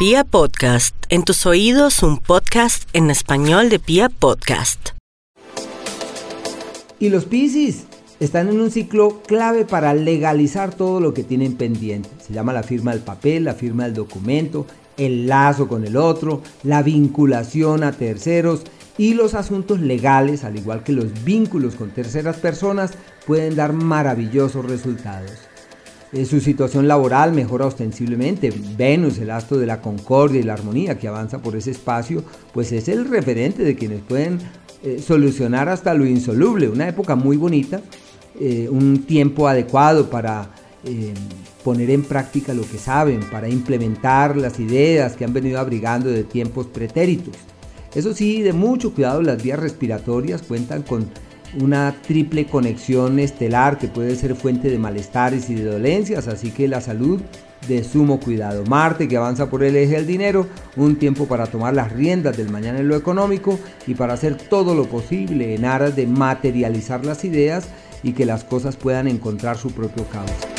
Pia Podcast, en tus oídos un podcast en español de Pia Podcast. Y los Piscis están en un ciclo clave para legalizar todo lo que tienen pendiente. Se llama la firma del papel, la firma del documento, el lazo con el otro, la vinculación a terceros y los asuntos legales, al igual que los vínculos con terceras personas, pueden dar maravillosos resultados. Eh, su situación laboral mejora ostensiblemente. Venus, el astro de la concordia y la armonía que avanza por ese espacio, pues es el referente de quienes pueden eh, solucionar hasta lo insoluble. Una época muy bonita, eh, un tiempo adecuado para poner en práctica lo que saben, para implementar las ideas que han venido abrigando de tiempos pretéritos. Eso sí, de mucho cuidado, las vías respiratorias cuentan con una triple conexión estelar que puede ser fuente de malestares y de dolencias, así que la salud de sumo cuidado. Marte que avanza por el eje del dinero, un tiempo para tomar las riendas del mañana en lo económico y para hacer todo lo posible en aras de materializar las ideas y que las cosas puedan encontrar su propio cauce.